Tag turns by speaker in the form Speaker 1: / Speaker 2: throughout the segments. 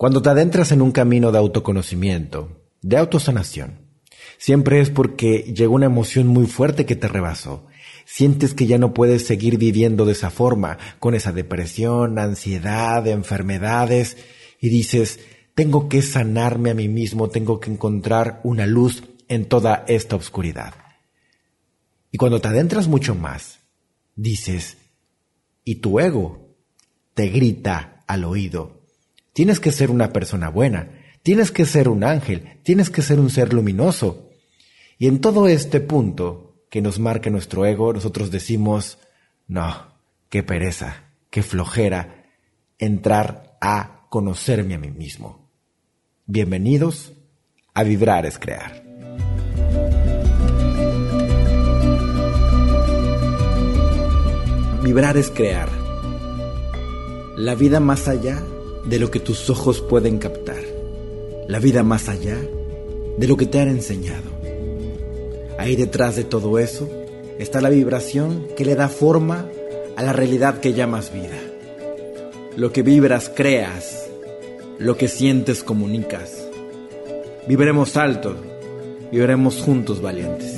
Speaker 1: Cuando te adentras en un camino de autoconocimiento, de autosanación, siempre es porque llegó una emoción muy fuerte que te rebasó. Sientes que ya no puedes seguir viviendo de esa forma, con esa depresión, ansiedad, enfermedades, y dices, tengo que sanarme a mí mismo, tengo que encontrar una luz en toda esta oscuridad. Y cuando te adentras mucho más, dices, y tu ego te grita al oído, Tienes que ser una persona buena, tienes que ser un ángel, tienes que ser un ser luminoso. Y en todo este punto que nos marca nuestro ego, nosotros decimos, no, qué pereza, qué flojera entrar a conocerme a mí mismo. Bienvenidos a Vibrar es Crear. Vibrar es crear. La vida más allá de lo que tus ojos pueden captar, la vida más allá de lo que te han enseñado. Ahí detrás de todo eso está la vibración que le da forma a la realidad que llamas vida. Lo que vibras creas, lo que sientes comunicas. Viviremos alto, viviremos juntos valientes.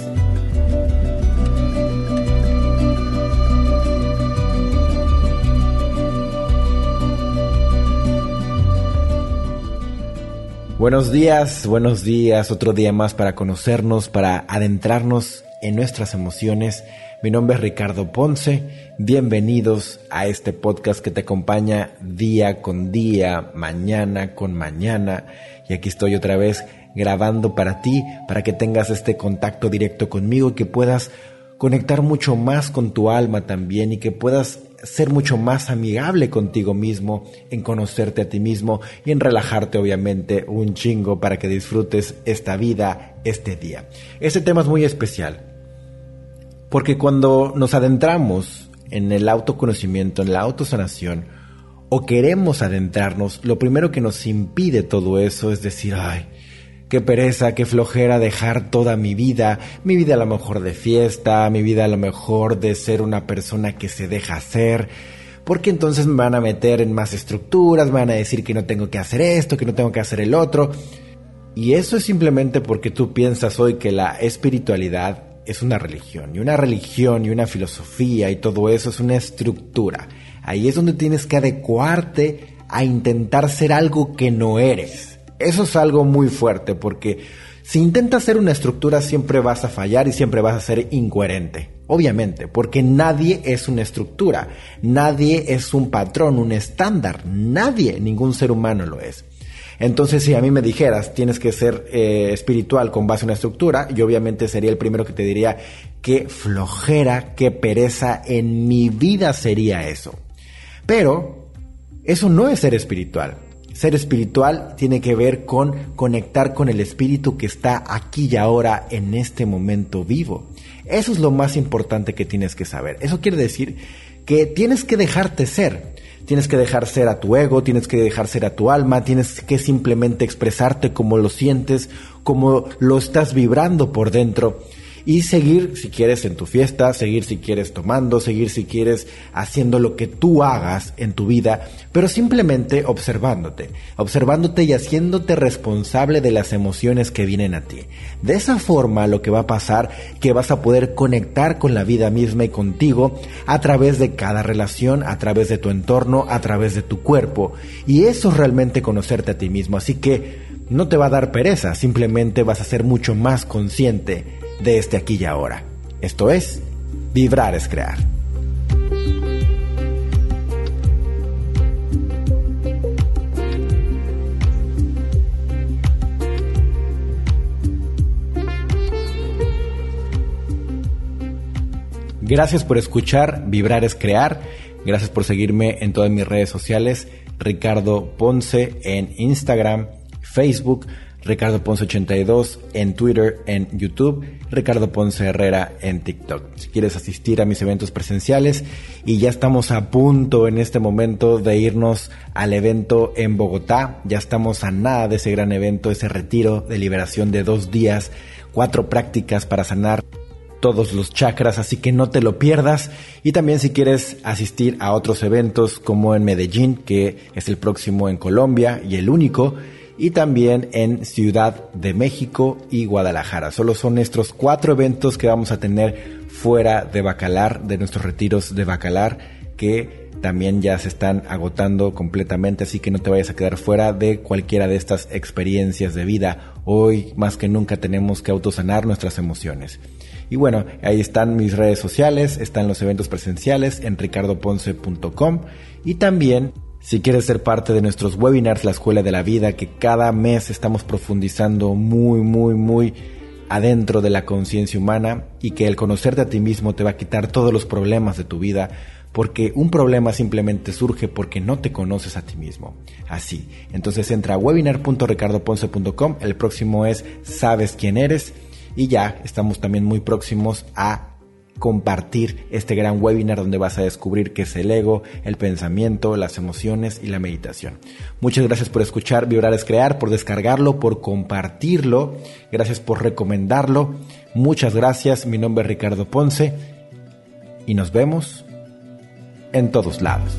Speaker 1: Buenos días, buenos días, otro día más para conocernos, para adentrarnos en nuestras emociones. Mi nombre es Ricardo Ponce, bienvenidos a este podcast que te acompaña día con día, mañana con mañana. Y aquí estoy otra vez grabando para ti, para que tengas este contacto directo conmigo y que puedas conectar mucho más con tu alma también y que puedas ser mucho más amigable contigo mismo, en conocerte a ti mismo y en relajarte obviamente un chingo para que disfrutes esta vida, este día. Este tema es muy especial, porque cuando nos adentramos en el autoconocimiento, en la autosanación, o queremos adentrarnos, lo primero que nos impide todo eso es decir, ay, Qué pereza, qué flojera dejar toda mi vida, mi vida a lo mejor de fiesta, mi vida a lo mejor de ser una persona que se deja hacer, porque entonces me van a meter en más estructuras, me van a decir que no tengo que hacer esto, que no tengo que hacer el otro. Y eso es simplemente porque tú piensas hoy que la espiritualidad es una religión, y una religión y una filosofía y todo eso es una estructura. Ahí es donde tienes que adecuarte a intentar ser algo que no eres. Eso es algo muy fuerte porque si intentas hacer una estructura siempre vas a fallar y siempre vas a ser incoherente. Obviamente, porque nadie es una estructura, nadie es un patrón, un estándar, nadie, ningún ser humano lo es. Entonces, si a mí me dijeras, tienes que ser eh, espiritual con base en una estructura, yo obviamente sería el primero que te diría, qué flojera, qué pereza en mi vida sería eso. Pero, eso no es ser espiritual. Ser espiritual tiene que ver con conectar con el espíritu que está aquí y ahora en este momento vivo. Eso es lo más importante que tienes que saber. Eso quiere decir que tienes que dejarte ser. Tienes que dejar ser a tu ego, tienes que dejar ser a tu alma, tienes que simplemente expresarte como lo sientes, como lo estás vibrando por dentro y seguir si quieres en tu fiesta, seguir si quieres tomando, seguir si quieres haciendo lo que tú hagas en tu vida, pero simplemente observándote, observándote y haciéndote responsable de las emociones que vienen a ti. De esa forma lo que va a pasar que vas a poder conectar con la vida misma y contigo a través de cada relación, a través de tu entorno, a través de tu cuerpo. Y eso es realmente conocerte a ti mismo, así que no te va a dar pereza, simplemente vas a ser mucho más consciente de este aquí y ahora. Esto es, vibrar es crear. Gracias por escuchar Vibrar es Crear. Gracias por seguirme en todas mis redes sociales. Ricardo Ponce en Instagram, Facebook, Ricardo Ponce 82 en Twitter, en YouTube, Ricardo Ponce Herrera en TikTok. Si quieres asistir a mis eventos presenciales y ya estamos a punto en este momento de irnos al evento en Bogotá, ya estamos a nada de ese gran evento, ese retiro de liberación de dos días, cuatro prácticas para sanar todos los chakras, así que no te lo pierdas. Y también si quieres asistir a otros eventos como en Medellín, que es el próximo en Colombia y el único, y también en Ciudad de México y Guadalajara. Solo son estos cuatro eventos que vamos a tener fuera de Bacalar, de nuestros retiros de Bacalar, que también ya se están agotando completamente, así que no te vayas a quedar fuera de cualquiera de estas experiencias de vida. Hoy más que nunca tenemos que autosanar nuestras emociones. Y bueno, ahí están mis redes sociales, están los eventos presenciales en ricardoponce.com y también si quieres ser parte de nuestros webinars La Escuela de la Vida, que cada mes estamos profundizando muy, muy, muy adentro de la conciencia humana y que el conocerte a ti mismo te va a quitar todos los problemas de tu vida, porque un problema simplemente surge porque no te conoces a ti mismo. Así. Entonces entra a webinar.ricardoponce.com, el próximo es Sabes quién eres y ya estamos también muy próximos a compartir este gran webinar donde vas a descubrir qué es el ego, el pensamiento, las emociones y la meditación. Muchas gracias por escuchar Vibrar es Crear, por descargarlo, por compartirlo, gracias por recomendarlo. Muchas gracias, mi nombre es Ricardo Ponce y nos vemos en todos lados.